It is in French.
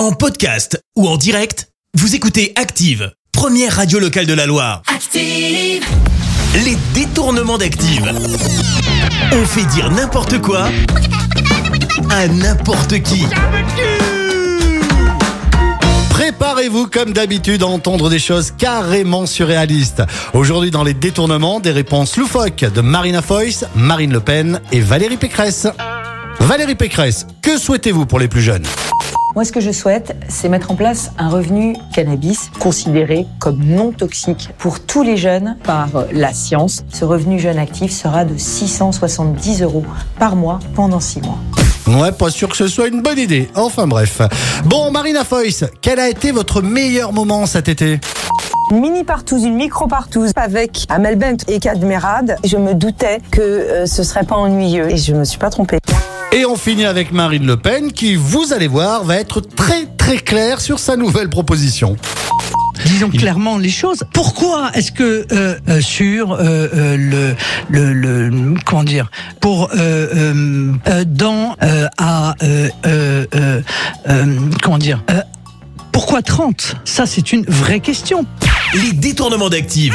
En podcast ou en direct, vous écoutez Active, première radio locale de la Loire. Active. Les détournements d'Active. On fait dire n'importe quoi à n'importe qui. Préparez-vous comme d'habitude à entendre des choses carrément surréalistes. Aujourd'hui dans les détournements, des réponses loufoques de Marina Foïs, Marine Le Pen et Valérie Pécresse. Valérie Pécresse, que souhaitez-vous pour les plus jeunes? Moi, ce que je souhaite, c'est mettre en place un revenu cannabis considéré comme non toxique pour tous les jeunes par la science. Ce revenu jeune actif sera de 670 euros par mois pendant 6 mois. Ouais, pas sûr que ce soit une bonne idée. Enfin bref. Bon, Marina Foïs, quel a été votre meilleur moment cet été? Une mini partouze, une micro partouze avec Amel Bent et Cadmerade. Je me doutais que euh, ce serait pas ennuyeux et je me suis pas trompée. Et on finit avec Marine Le Pen qui, vous allez voir, va être très très claire sur sa nouvelle proposition. Disons clairement les choses. Pourquoi est-ce que euh, euh, sur euh, euh, le, le, le comment dire pour euh, dans euh, à euh, euh, euh, euh, comment dire euh, pourquoi 30 Ça c'est une vraie question. Les détournements d'Active.